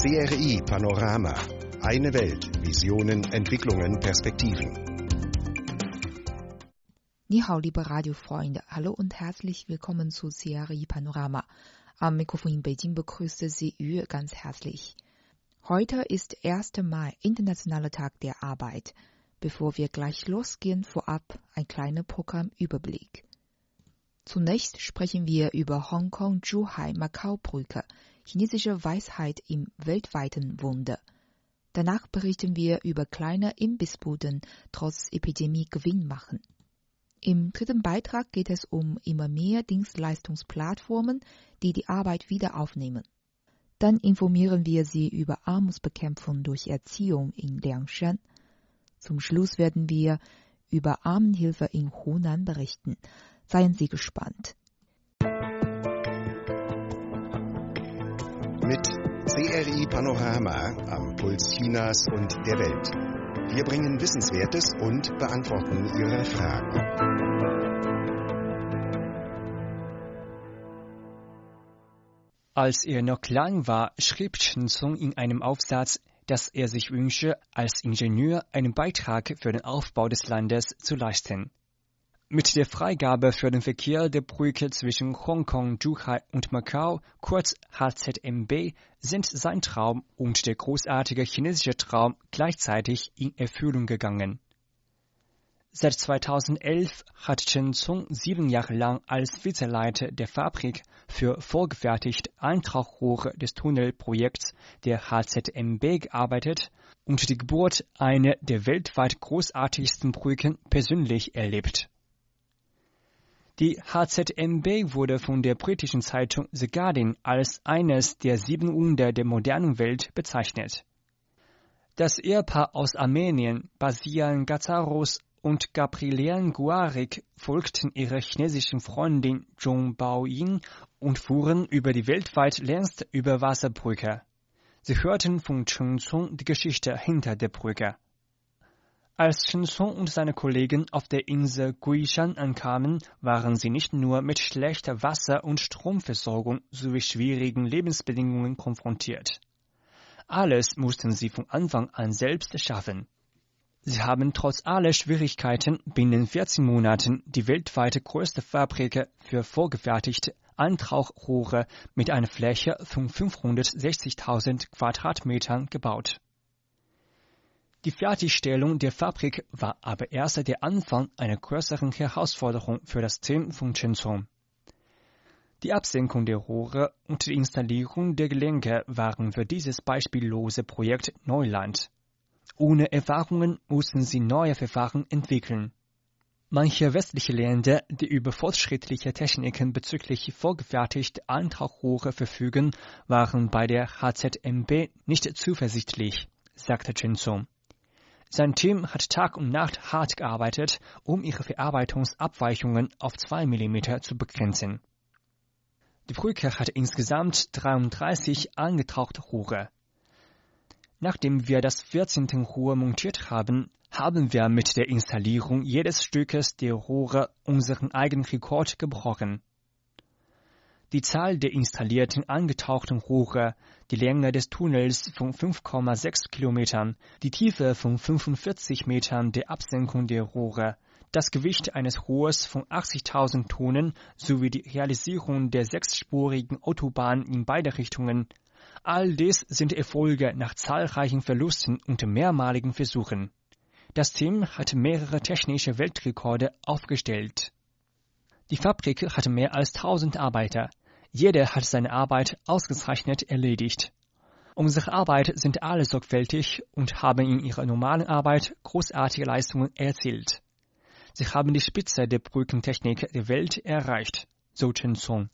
CRI Panorama. Eine Welt. Visionen, Entwicklungen, Perspektiven. 你好，liebe Radiofreunde, hallo und herzlich willkommen zu CRI Panorama. Am Mikrofon in Beijing begrüßte Sie Yu ganz herzlich. Heute ist 1. Mai, Internationaler Tag der Arbeit. Bevor wir gleich losgehen, vorab ein kleiner Programmüberblick. Zunächst sprechen wir über Hongkong-Zhuhai-Macau-Brücke, chinesische Weisheit im weltweiten Wunder. Danach berichten wir über kleine Imbissbuden trotz Epidemie Gewinn machen. Im dritten Beitrag geht es um immer mehr Dienstleistungsplattformen, die die Arbeit wieder aufnehmen. Dann informieren wir Sie über Armutsbekämpfung durch Erziehung in Liangshan. Zum Schluss werden wir über Armenhilfe in Hunan berichten. Seien Sie gespannt. Mit CRI Panorama am Puls Chinas und der Welt. Wir bringen Wissenswertes und beantworten Ihre Fragen. Als er noch klein war, schrieb Chen Song in einem Aufsatz, dass er sich wünsche, als Ingenieur einen Beitrag für den Aufbau des Landes zu leisten. Mit der Freigabe für den Verkehr der Brücke zwischen Hongkong, Zhuhai und Macau, kurz HZMB, sind sein Traum und der großartige chinesische Traum gleichzeitig in Erfüllung gegangen. Seit 2011 hat Chen Zong sieben Jahre lang als Vizeleiter der Fabrik für vorgefertigt Eintauchrohre des Tunnelprojekts der HZMB gearbeitet und die Geburt einer der weltweit großartigsten Brücken persönlich erlebt. Die HZMB wurde von der britischen Zeitung The Guardian als eines der sieben Wunder der modernen Welt bezeichnet. Das Ehepaar aus Armenien, Basian Gazaros und Gabrielian Guarik, folgten ihrer chinesischen Freundin Zhong Baoying und fuhren über die weltweit längste Überwasserbrücke. Sie hörten von Chen Zong die Geschichte hinter der Brücke. Als Chen Song und seine Kollegen auf der Insel Guishan ankamen, waren sie nicht nur mit schlechter Wasser- und Stromversorgung sowie schwierigen Lebensbedingungen konfrontiert. Alles mussten sie von Anfang an selbst schaffen. Sie haben trotz aller Schwierigkeiten binnen 14 Monaten die weltweite größte Fabrik für vorgefertigte Eintauchrohre mit einer Fläche von 560.000 Quadratmetern gebaut. Die Fertigstellung der Fabrik war aber erst der Anfang einer größeren Herausforderung für das Team von Chenzhong. Die Absenkung der Rohre und die Installierung der Gelenke waren für dieses beispiellose Projekt Neuland. Ohne Erfahrungen mussten sie neue Verfahren entwickeln. Manche westliche Länder, die über fortschrittliche Techniken bezüglich vorgefertigter Eintauchrohre verfügen, waren bei der HZMB nicht zuversichtlich, sagte Chenzhong. Sein Team hat Tag und Nacht hart gearbeitet, um ihre Verarbeitungsabweichungen auf 2 mm zu begrenzen. Die Brücke hat insgesamt 33 angetauchte Rohre. Nachdem wir das 14. Rohr montiert haben, haben wir mit der Installierung jedes Stückes der Rohre unseren eigenen Rekord gebrochen. Die Zahl der installierten angetauchten Rohre, die Länge des Tunnels von 5,6 Kilometern, die Tiefe von 45 Metern der Absenkung der Rohre, das Gewicht eines Rohrs von 80.000 Tonnen sowie die Realisierung der sechsspurigen Autobahn in beide Richtungen. All dies sind Erfolge nach zahlreichen Verlusten und mehrmaligen Versuchen. Das Team hat mehrere technische Weltrekorde aufgestellt. Die Fabrik hat mehr als 1000 Arbeiter. Jeder hat seine Arbeit ausgezeichnet erledigt. Unsere Arbeit sind alle sorgfältig und haben in ihrer normalen Arbeit großartige Leistungen erzielt. Sie haben die Spitze der Brückentechnik der Welt erreicht, so Chen Song.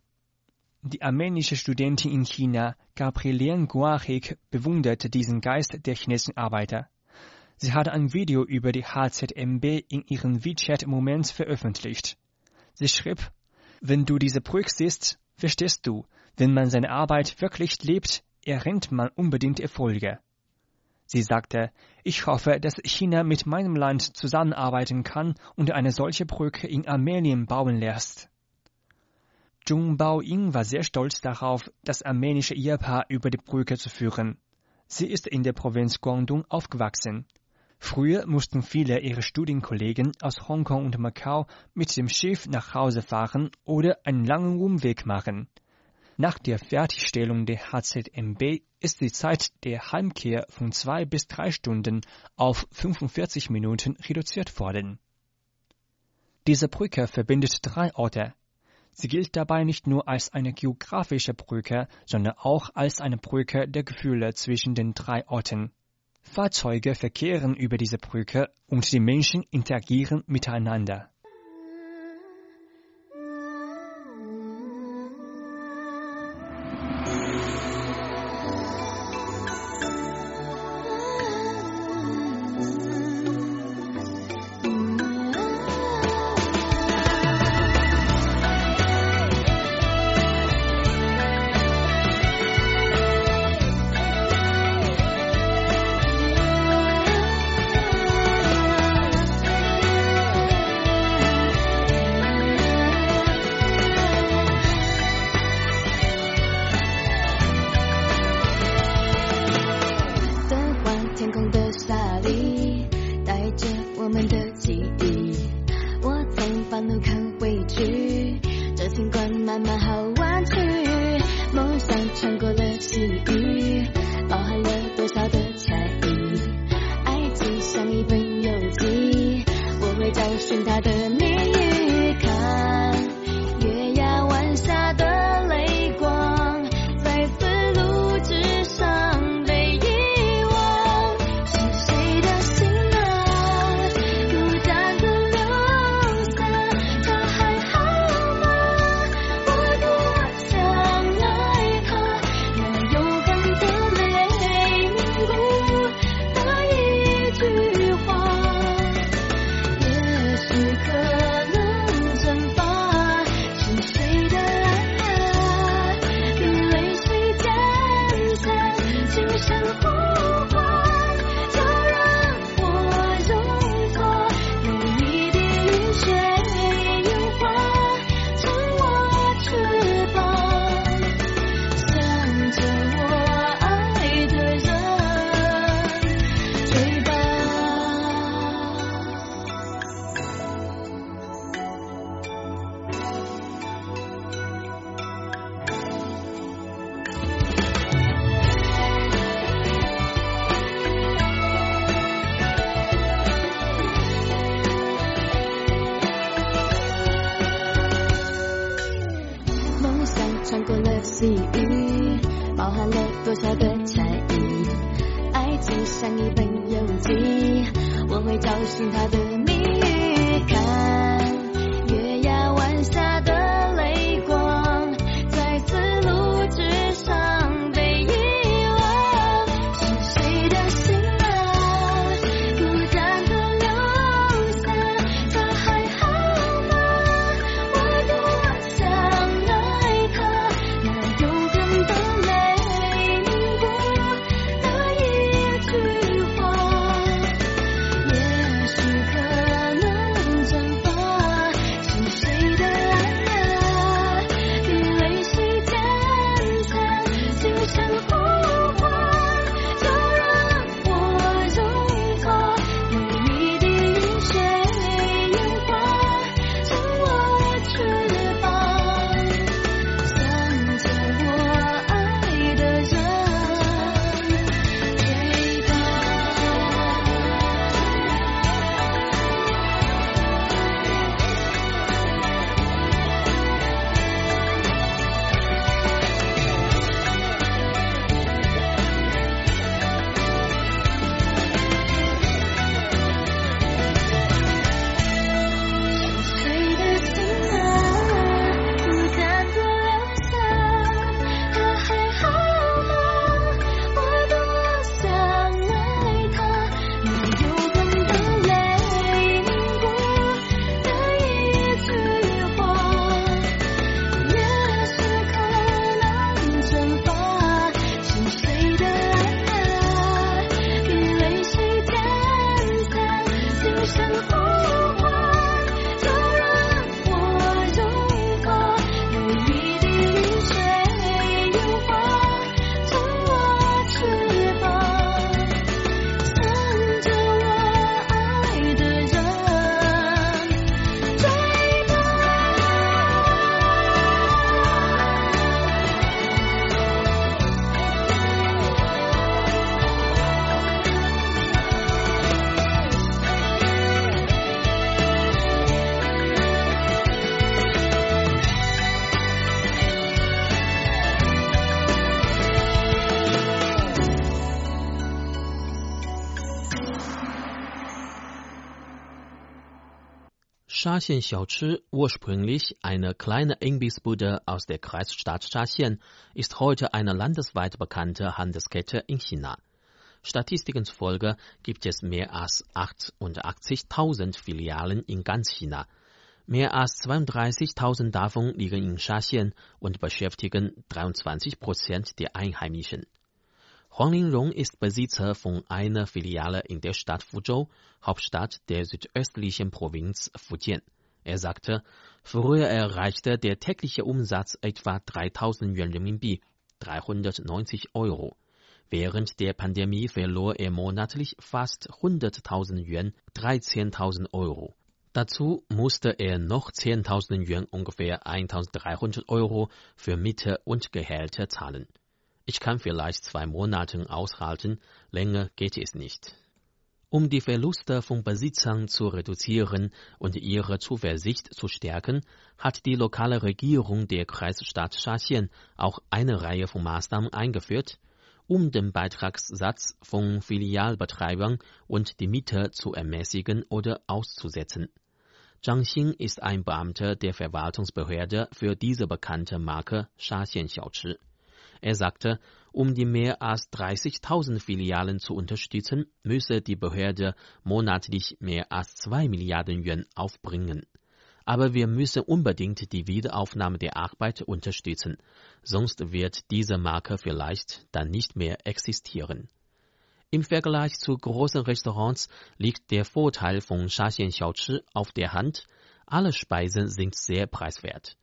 Die armenische Studentin in China, Gabrielian Guachik, bewunderte diesen Geist der chinesischen Arbeiter. Sie hat ein Video über die HZMB in ihren WeChat-Moment veröffentlicht. Sie schrieb, wenn du diese Brücke siehst, verstehst du, wenn man seine Arbeit wirklich lebt, erringt man unbedingt Erfolge. Sie sagte, ich hoffe, dass China mit meinem Land zusammenarbeiten kann und eine solche Brücke in Armenien bauen lässt. Zhong Baoying war sehr stolz darauf, das armenische Ehepaar über die Brücke zu führen. Sie ist in der Provinz Guangdong aufgewachsen. Früher mussten viele ihrer Studienkollegen aus Hongkong und Macau mit dem Schiff nach Hause fahren oder einen langen Umweg machen. Nach der Fertigstellung der HZMB ist die Zeit der Heimkehr von zwei bis drei Stunden auf 45 Minuten reduziert worden. Diese Brücke verbindet drei Orte. Sie gilt dabei nicht nur als eine geografische Brücke, sondern auch als eine Brücke der Gefühle zwischen den drei Orten. Fahrzeuge verkehren über diese Brücke und die Menschen interagieren miteinander. 生活 Shaxian Xiaochi, ursprünglich eine kleine Imbissbude aus der Kreisstadt Shaxian, ist heute eine landesweit bekannte Handelskette in China. Statistiken zufolge gibt es mehr als 88.000 Filialen in ganz China. Mehr als 32.000 davon liegen in Shaxian und beschäftigen 23 Prozent der Einheimischen. Huang Linrong ist Besitzer von einer Filiale in der Stadt Fuzhou, Hauptstadt der südöstlichen Provinz Fujian. Er sagte, früher erreichte der tägliche Umsatz etwa 3000 Yuan Renminbi, 390 Euro. Während der Pandemie verlor er monatlich fast 100.000 Yuan, 13.000 Euro. Dazu musste er noch 10.000 Yuan, ungefähr 1.300 Euro, für Miete und Gehälter zahlen. Ich kann vielleicht zwei Monate aushalten, länger geht es nicht. Um die Verluste von Besitzern zu reduzieren und ihre Zuversicht zu stärken, hat die lokale Regierung der Kreisstadt Shaxian auch eine Reihe von Maßnahmen eingeführt, um den Beitragssatz von Filialbetreibern und die Miete zu ermäßigen oder auszusetzen. Zhang Xin ist ein Beamter der Verwaltungsbehörde für diese bekannte Marke Shaxian Xiaochi. Er sagte, um die mehr als 30.000 Filialen zu unterstützen, müsse die Behörde monatlich mehr als 2 Milliarden Yuan aufbringen. Aber wir müssen unbedingt die Wiederaufnahme der Arbeit unterstützen, sonst wird diese Marke vielleicht dann nicht mehr existieren. Im Vergleich zu großen Restaurants liegt der Vorteil von Shaxian Xiaochi auf der Hand. Alle Speisen sind sehr preiswert.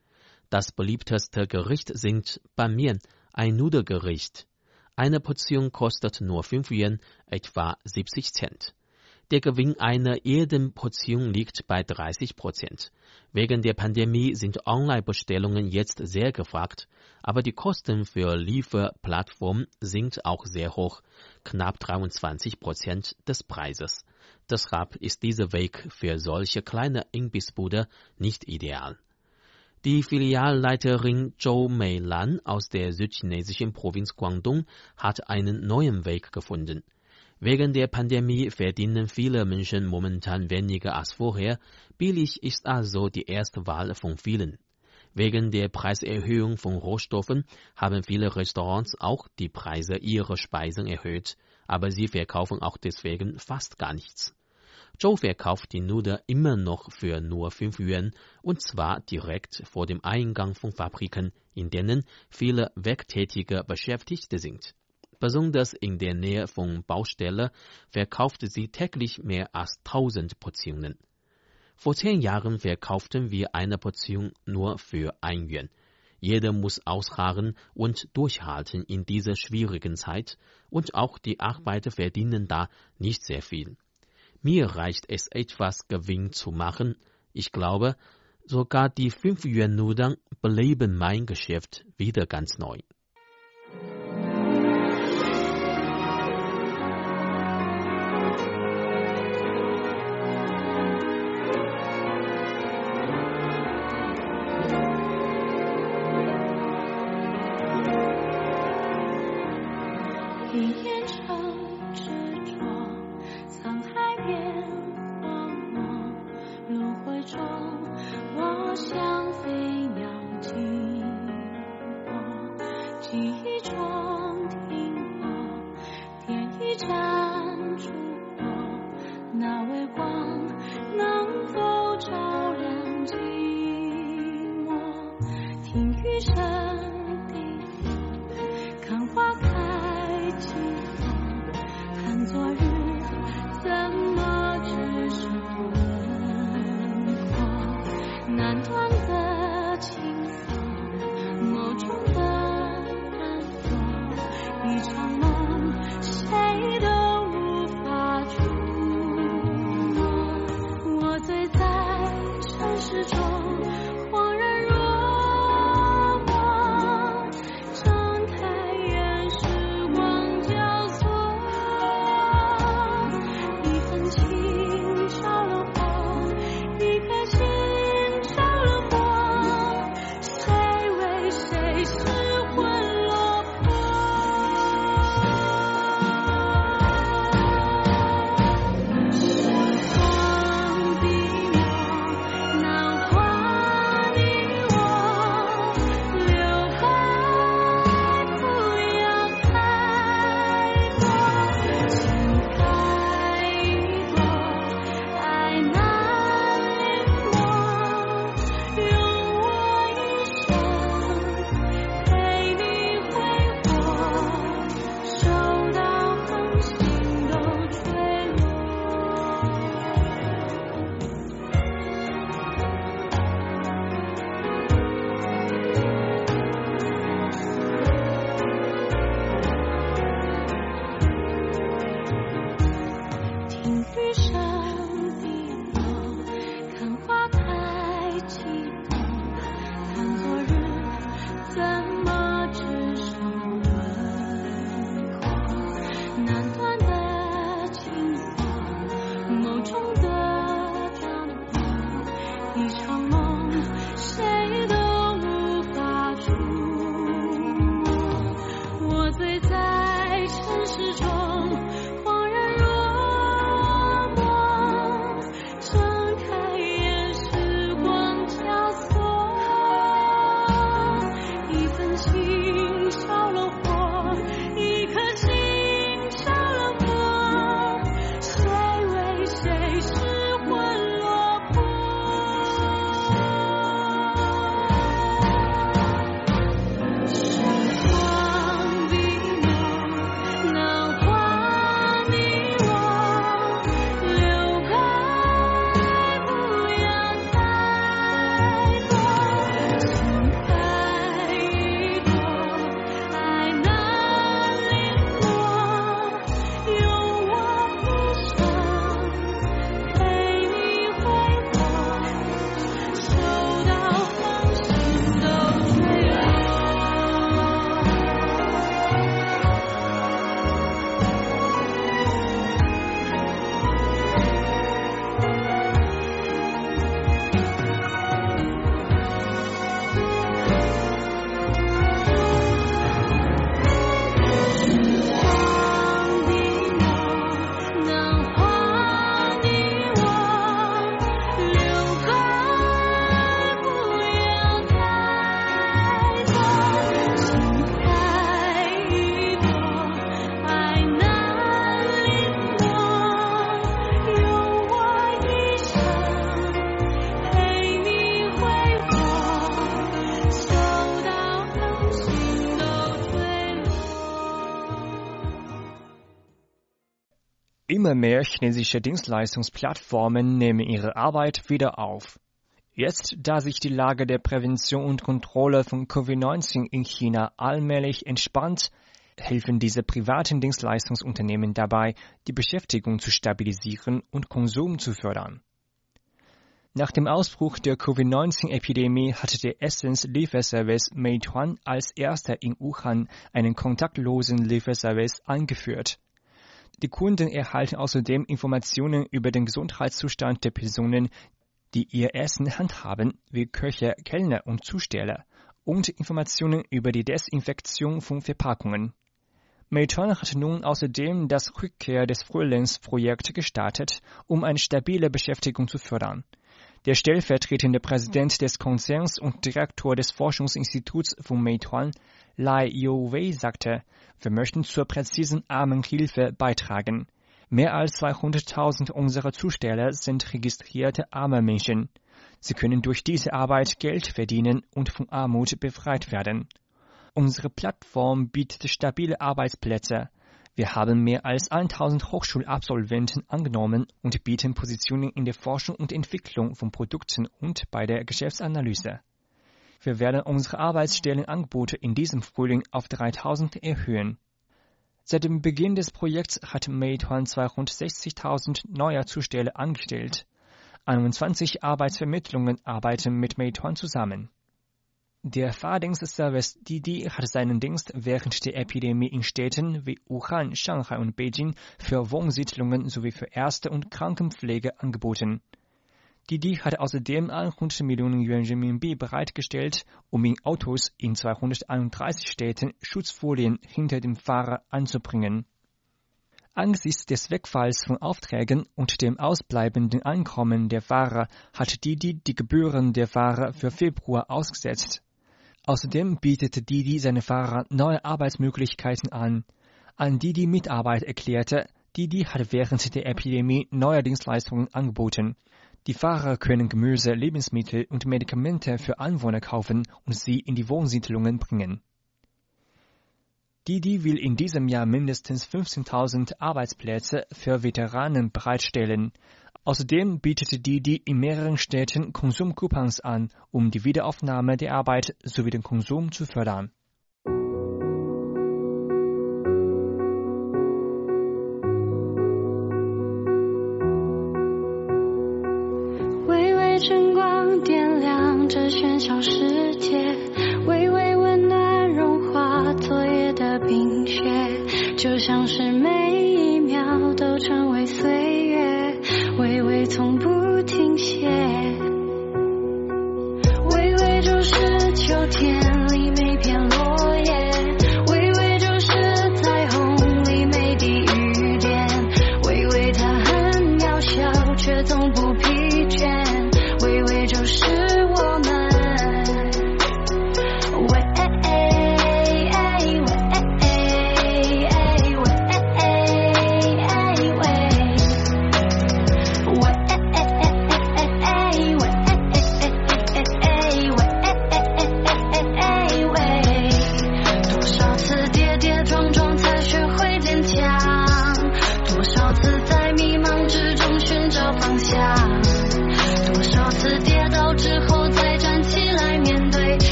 Das beliebteste Gericht sind Ban Mian, ein Nudelgericht. Eine Portion kostet nur 5 Yuan, etwa 70 Cent. Der Gewinn einer jeden Portion liegt bei 30 Prozent. Wegen der Pandemie sind Online-Bestellungen jetzt sehr gefragt, aber die Kosten für Lieferplattformen sind auch sehr hoch, knapp 23 Prozent des Preises. Deshalb ist dieser Weg für solche kleine Imbissbude nicht ideal. Die Filialleiterin Zhou Meilan aus der südchinesischen Provinz Guangdong hat einen neuen Weg gefunden. Wegen der Pandemie verdienen viele Menschen momentan weniger als vorher. Billig ist also die erste Wahl von vielen. Wegen der Preiserhöhung von Rohstoffen haben viele Restaurants auch die Preise ihrer Speisen erhöht, aber sie verkaufen auch deswegen fast gar nichts. Zhou verkauft die Nudeln immer noch für nur 5 Yuan und zwar direkt vor dem Eingang von Fabriken, in denen viele Werktätige Beschäftigte sind. Besonders in der Nähe von Baustelle verkaufte sie täglich mehr als 1000 Portionen. Vor zehn Jahren verkauften wir eine Portion nur für ein Yuan. Jeder muss ausharren und durchhalten in dieser schwierigen Zeit, und auch die Arbeiter verdienen da nicht sehr viel. Mir reicht es etwas Gewinn zu machen. Ich glaube, sogar die 5 Yuan Nudeln beleben mein Geschäft wieder ganz neu. Immer mehr chinesische Dienstleistungsplattformen nehmen ihre Arbeit wieder auf. Jetzt, da sich die Lage der Prävention und Kontrolle von Covid-19 in China allmählich entspannt, helfen diese privaten Dienstleistungsunternehmen dabei, die Beschäftigung zu stabilisieren und Konsum zu fördern. Nach dem Ausbruch der Covid-19-Epidemie hatte der Essens-Lieferservice Meituan als erster in Wuhan einen kontaktlosen Lieferservice eingeführt. Die Kunden erhalten außerdem Informationen über den Gesundheitszustand der Personen, die ihr Essen handhaben, wie Köche, Kellner und Zusteller, und Informationen über die Desinfektion von Verpackungen. Meituan hat nun außerdem das Rückkehr des Frühlingsprojekt gestartet, um eine stabile Beschäftigung zu fördern. Der stellvertretende Präsident des Konzerns und Direktor des Forschungsinstituts von Meituan, Lai Youwei, sagte, wir möchten zur präzisen Armenhilfe beitragen. Mehr als 200.000 unserer Zusteller sind registrierte arme Menschen. Sie können durch diese Arbeit Geld verdienen und von Armut befreit werden. Unsere Plattform bietet stabile Arbeitsplätze, wir haben mehr als 1000 Hochschulabsolventen angenommen und bieten Positionen in der Forschung und Entwicklung von Produkten und bei der Geschäftsanalyse. Wir werden unsere Arbeitsstellenangebote in diesem Frühling auf 3000 erhöhen. Seit dem Beginn des Projekts hat Meituan 260.000 neue Zusteller angestellt. 21 Arbeitsvermittlungen arbeiten mit Meituan zusammen. Der Fahrdienstservice Didi hat seinen Dienst während der Epidemie in Städten wie Wuhan, Shanghai und Beijing für Wohnsiedlungen sowie für Ärzte und Krankenpflege angeboten. Didi hat außerdem 100 Millionen Yuan bereitgestellt, um in Autos in 231 Städten Schutzfolien hinter dem Fahrer anzubringen. Angesichts des Wegfalls von Aufträgen und dem ausbleibenden Einkommen der Fahrer hat Didi die Gebühren der Fahrer für Februar ausgesetzt. Außerdem bietet Didi seine Fahrer neue Arbeitsmöglichkeiten an. An Mitarbeit erklärte, Didi hat während der Epidemie neue Dienstleistungen angeboten. Die Fahrer können Gemüse, Lebensmittel und Medikamente für Anwohner kaufen und sie in die Wohnsiedlungen bringen. Didi will in diesem Jahr mindestens 15.000 Arbeitsplätze für Veteranen bereitstellen. Außerdem bietet Didi in mehreren Städten Konsumcoupons an, um die Wiederaufnahme der Arbeit sowie den Konsum zu fördern. 这喧嚣世界，微微温暖融化昨夜的冰雪，就像是每一秒都成为岁月，微微从不停歇。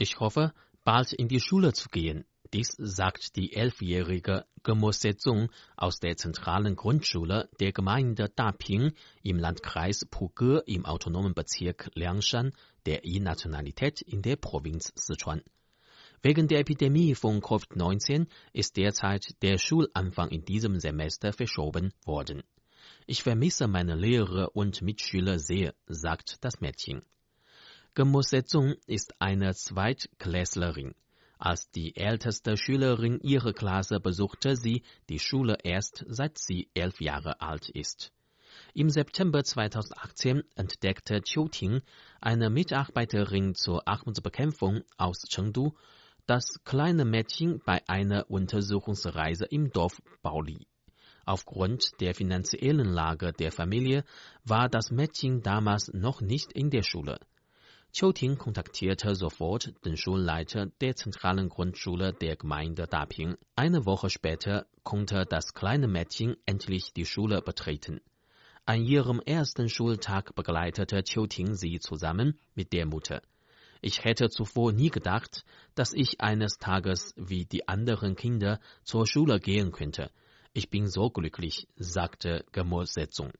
Ich hoffe, bald in die Schule zu gehen. Dies sagt die elfjährige Gemo Sezong aus der zentralen Grundschule der Gemeinde Daping im Landkreis Puge im autonomen Bezirk Liangshan der I-Nationalität in der Provinz Sichuan. Wegen der Epidemie von Covid-19 ist derzeit der Schulanfang in diesem Semester verschoben worden. Ich vermisse meine Lehrer und Mitschüler sehr, sagt das Mädchen. Gemusezung ist eine Zweitklässlerin. Als die älteste Schülerin ihrer Klasse besuchte sie die Schule erst seit sie elf Jahre alt ist. Im September 2018 entdeckte Qiu Ting, eine Mitarbeiterin zur Armutsbekämpfung aus Chengdu, das kleine Mädchen bei einer Untersuchungsreise im Dorf Baoli. Aufgrund der finanziellen Lage der Familie war das Mädchen damals noch nicht in der Schule. Qiuting kontaktierte sofort den Schulleiter der zentralen Grundschule der Gemeinde Daping. Eine Woche später konnte das kleine Mädchen endlich die Schule betreten. An ihrem ersten Schultag begleitete Qiuting sie zusammen mit der Mutter. Ich hätte zuvor nie gedacht, dass ich eines Tages wie die anderen Kinder zur Schule gehen könnte. Ich bin so glücklich, sagte Gemo Setzung.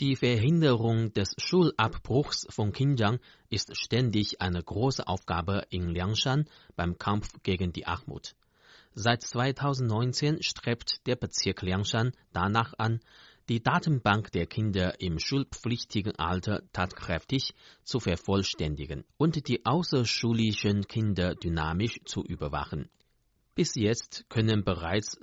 Die Verhinderung des Schulabbruchs von Kindern ist ständig eine große Aufgabe in Liangshan beim Kampf gegen die Armut. Seit 2019 strebt der Bezirk Liangshan danach an, die Datenbank der Kinder im schulpflichtigen Alter tatkräftig zu vervollständigen und die außerschulischen Kinder dynamisch zu überwachen. Bis jetzt können bereits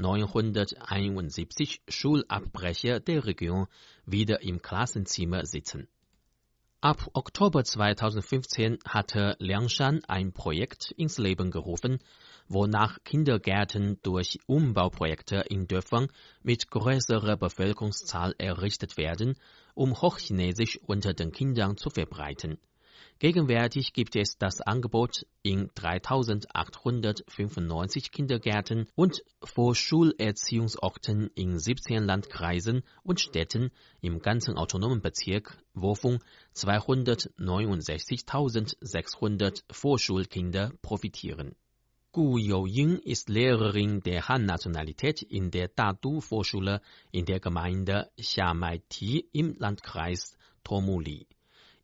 60.971 Schulabbrecher der Region wieder im Klassenzimmer sitzen. Ab Oktober 2015 hatte Liangshan ein Projekt ins Leben gerufen, wonach Kindergärten durch Umbauprojekte in Dörfern mit größerer Bevölkerungszahl errichtet werden, um Hochchinesisch unter den Kindern zu verbreiten. Gegenwärtig gibt es das Angebot in 3895 Kindergärten und Vorschulerziehungsorten in 17 Landkreisen und Städten im ganzen autonomen Bezirk, wovon 269.600 Vorschulkinder profitieren. Gu Youying ist Lehrerin der Han-Nationalität in der Dadu-Vorschule in der Gemeinde Xiamai-Ti im Landkreis Tomuli.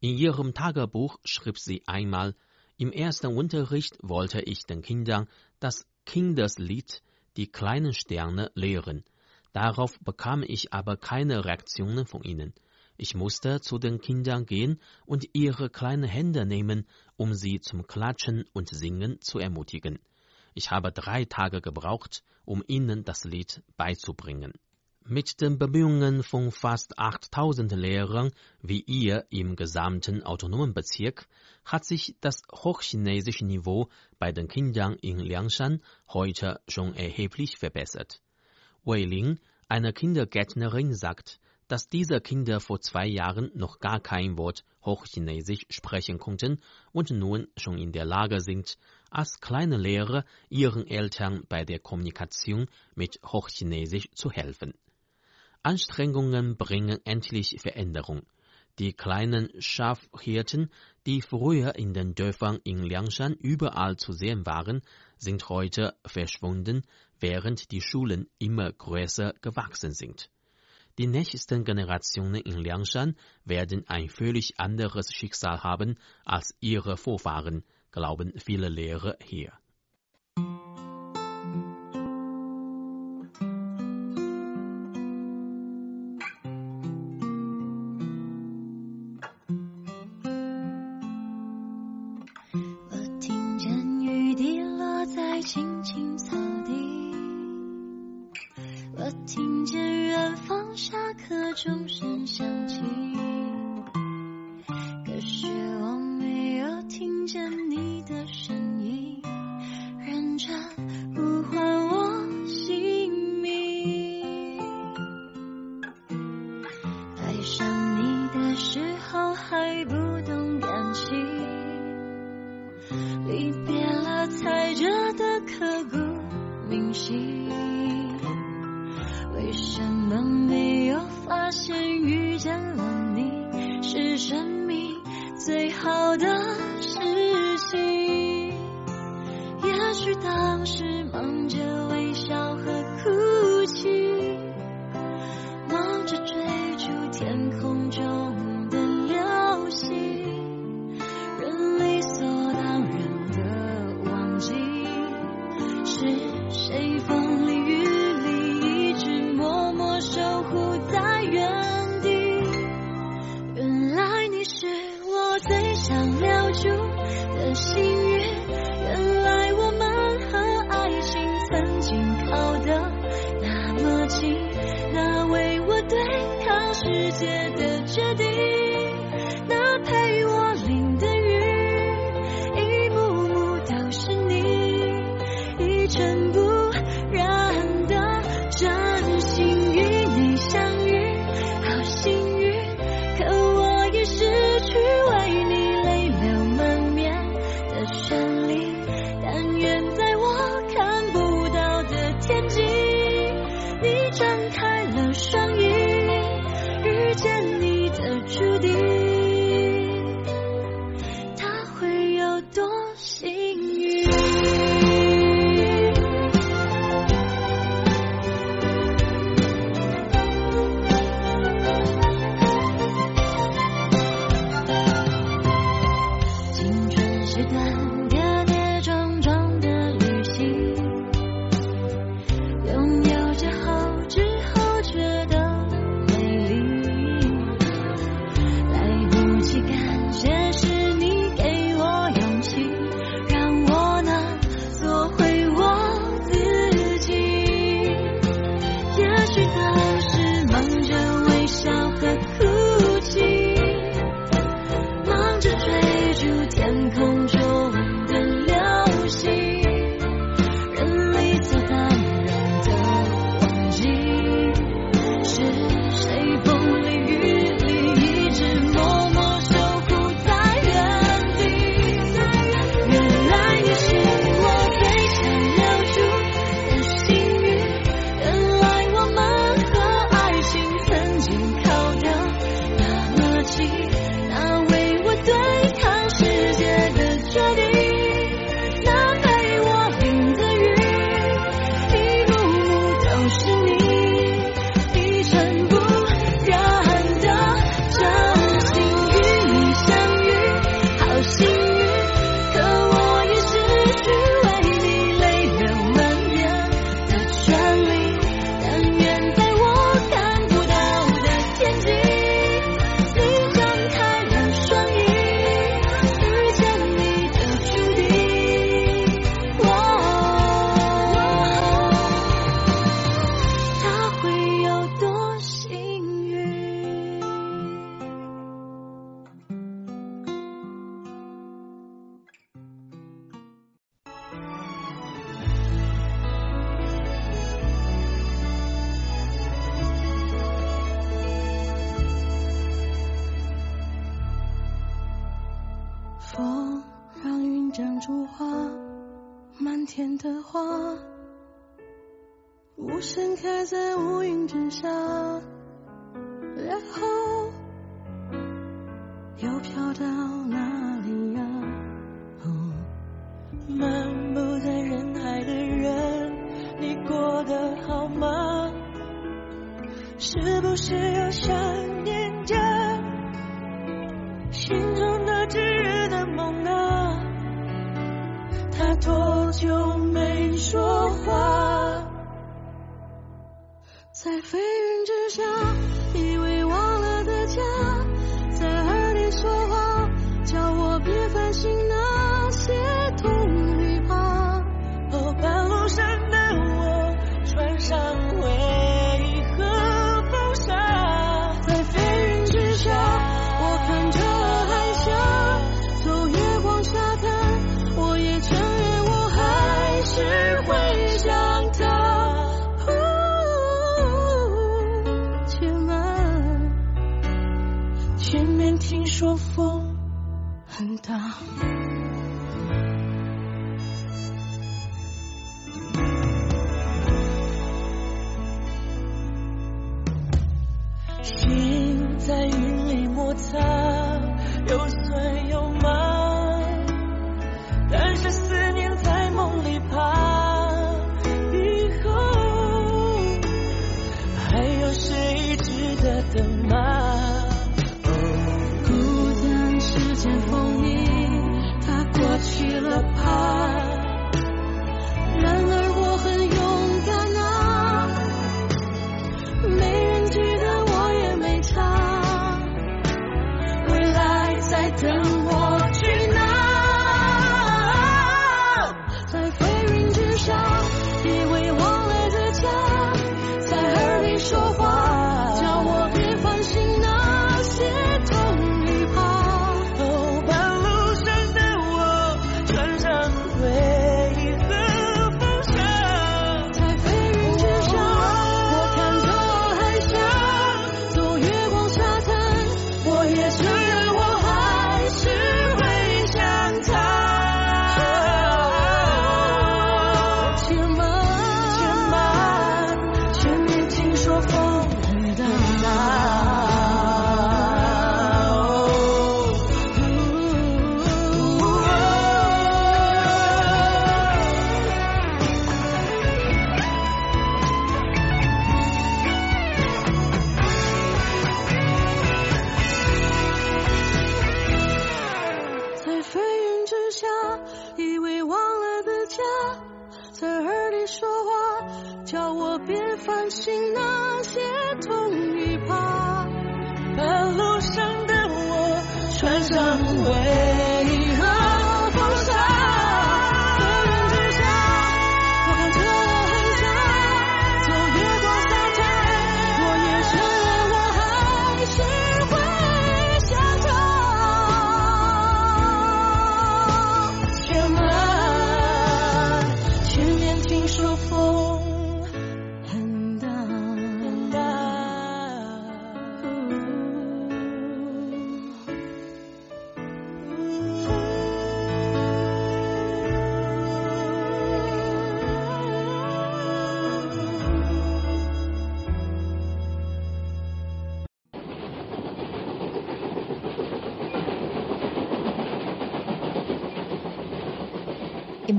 In ihrem Tagebuch schrieb sie einmal, im ersten Unterricht wollte ich den Kindern das Kindeslied Die kleinen Sterne lehren. Darauf bekam ich aber keine Reaktionen von ihnen. Ich musste zu den Kindern gehen und ihre kleinen Hände nehmen, um sie zum Klatschen und Singen zu ermutigen. Ich habe drei Tage gebraucht, um ihnen das Lied beizubringen. Mit den Bemühungen von fast 8000 Lehrern wie ihr im gesamten autonomen Bezirk hat sich das hochchinesische Niveau bei den Kindern in Liangshan heute schon erheblich verbessert. Wei Ling, eine Kindergärtnerin, sagt, dass diese Kinder vor zwei Jahren noch gar kein Wort Hochchinesisch sprechen konnten und nun schon in der Lage sind, als kleine Lehrer ihren Eltern bei der Kommunikation mit Hochchinesisch zu helfen. Anstrengungen bringen endlich Veränderung. Die kleinen Schafhirten, die früher in den Dörfern in Liangshan überall zu sehen waren, sind heute verschwunden, während die Schulen immer größer gewachsen sind. Die nächsten Generationen in Liangshan werden ein völlig anderes Schicksal haben als ihre Vorfahren, glauben viele Lehrer hier. 青青草地。我听见远方下课钟声对抗世界的决定。像珠花，满天的花，无声开在乌云之下，然后又飘荡。好久没说话。在飞云之下心在云里摩擦，又碎。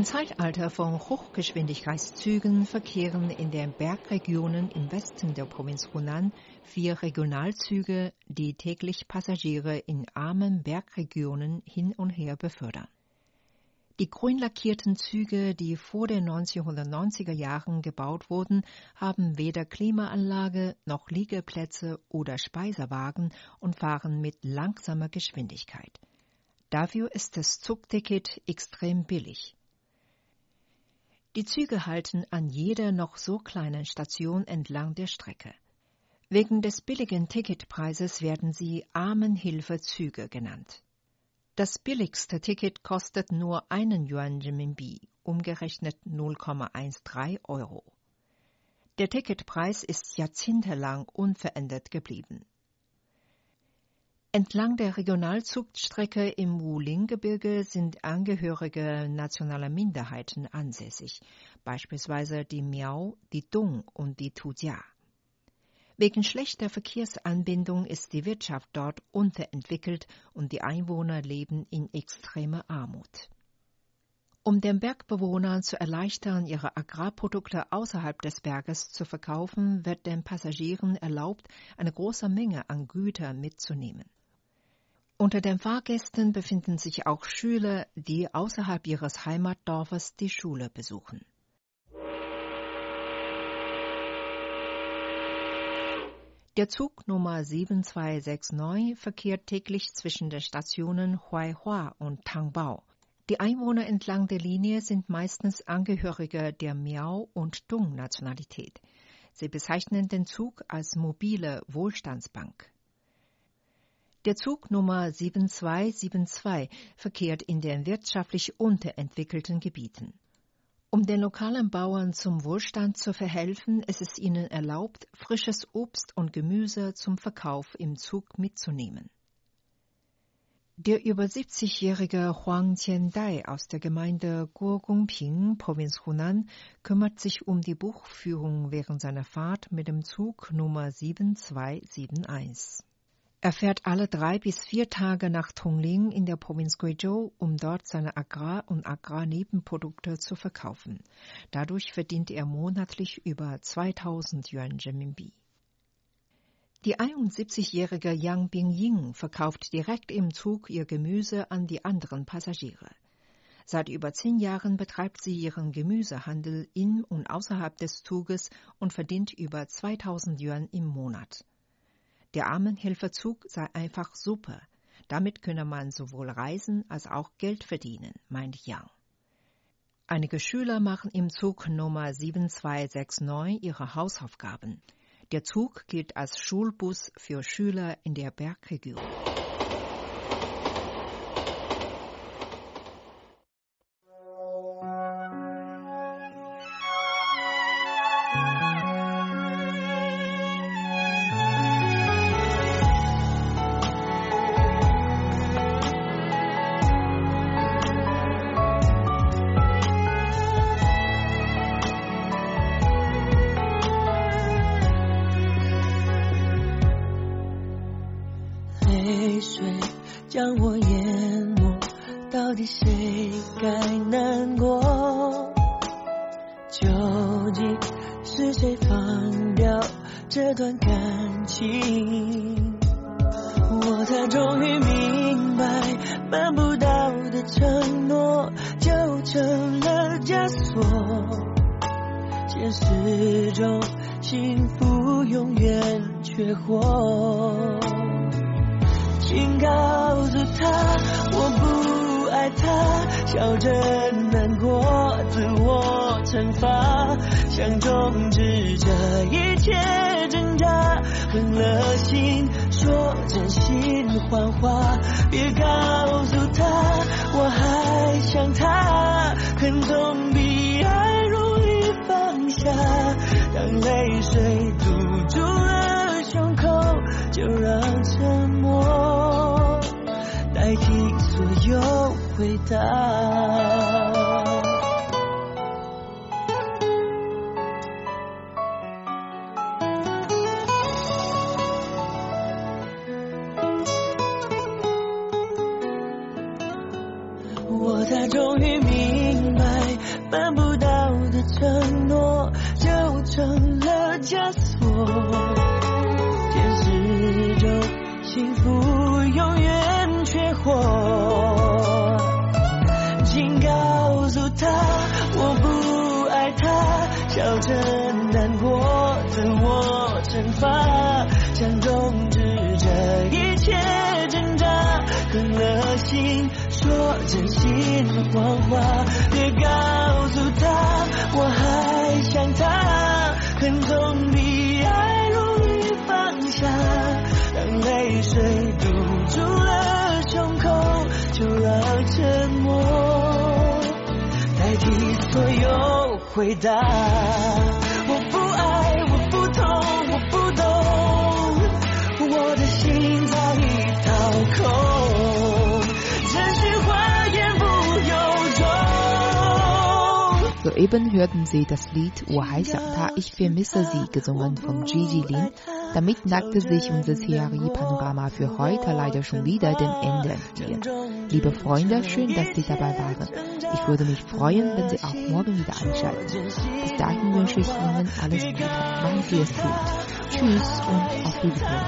Zeitalter von Hochgeschwindigkeitszügen verkehren in den Bergregionen im Westen der Provinz Hunan vier Regionalzüge, die täglich Passagiere in armen Bergregionen hin und her befördern. Die grün lackierten Züge, die vor den 1990er Jahren gebaut wurden, haben weder Klimaanlage noch Liegeplätze oder Speisewagen und fahren mit langsamer Geschwindigkeit. Dafür ist das Zugticket extrem billig. Die Züge halten an jeder noch so kleinen Station entlang der Strecke. Wegen des billigen Ticketpreises werden sie Armenhilfezüge genannt. Das billigste Ticket kostet nur einen Yuan Renminbi, umgerechnet 0,13 Euro. Der Ticketpreis ist jahrzehntelang unverändert geblieben. Entlang der Regionalzugstrecke im Wuling-Gebirge sind Angehörige nationaler Minderheiten ansässig, beispielsweise die Miao, die Dong und die Tujia. Wegen schlechter Verkehrsanbindung ist die Wirtschaft dort unterentwickelt und die Einwohner leben in extremer Armut. Um den Bergbewohnern zu erleichtern, ihre Agrarprodukte außerhalb des Berges zu verkaufen, wird den Passagieren erlaubt, eine große Menge an Gütern mitzunehmen. Unter den Fahrgästen befinden sich auch Schüler, die außerhalb ihres Heimatdorfes die Schule besuchen. Der Zug Nummer 7269 verkehrt täglich zwischen den Stationen Huaihua und Tangbao. Die Einwohner entlang der Linie sind meistens Angehörige der Miao- und Dung-Nationalität. Sie bezeichnen den Zug als mobile Wohlstandsbank. Der Zug Nummer 7272 verkehrt in den wirtschaftlich unterentwickelten Gebieten. Um den lokalen Bauern zum Wohlstand zu verhelfen, ist es ihnen erlaubt, frisches Obst und Gemüse zum Verkauf im Zug mitzunehmen. Der über 70-jährige Huang Qiandai aus der Gemeinde Guogongping, Provinz Hunan, kümmert sich um die Buchführung während seiner Fahrt mit dem Zug Nummer 7271. Er fährt alle drei bis vier Tage nach Tongling in der Provinz Guizhou, um dort seine Agrar- und Agrarnebenprodukte zu verkaufen. Dadurch verdient er monatlich über 2000 Yuan Renminbi. Die 71-jährige Yang Bingying verkauft direkt im Zug ihr Gemüse an die anderen Passagiere. Seit über zehn Jahren betreibt sie ihren Gemüsehandel in und außerhalb des Zuges und verdient über 2000 Yuan im Monat. Der Armenhilfezug sei einfach super. Damit könne man sowohl reisen als auch Geld verdienen, meint Yang. Einige Schüler machen im Zug Nummer 7269 ihre Hausaufgaben. Der Zug gilt als Schulbus für Schüler in der Bergregion. 心谎话，别告诉他我还想他，恨总比爱容易放下，当泪水堵住了胸口，就让沉默代替所有回答。现实中幸福永远缺货，请告诉他我不爱他，笑着难过，自我惩罚，想终止这一切挣扎，狠了心。说真心谎话，回答。我不爱，我不痛，我不懂，我的心早已掏空。真实话言不由衷。 Soeben hörten Sie das Lied Wo Ta, ich vermisse Sie, gesungen von Gigi Lin. damit neigte sich unser CRI-Panorama für heute leider schon wieder dem Ende entgegen. Liebe Freunde, schön, dass Sie dabei waren. Ich würde mich freuen, wenn Sie auch morgen wieder einschalten. Bis dahin wünsche ich Ihnen alles Gute. Machen Sie es gut. Tschüss und auf Wiedersehen.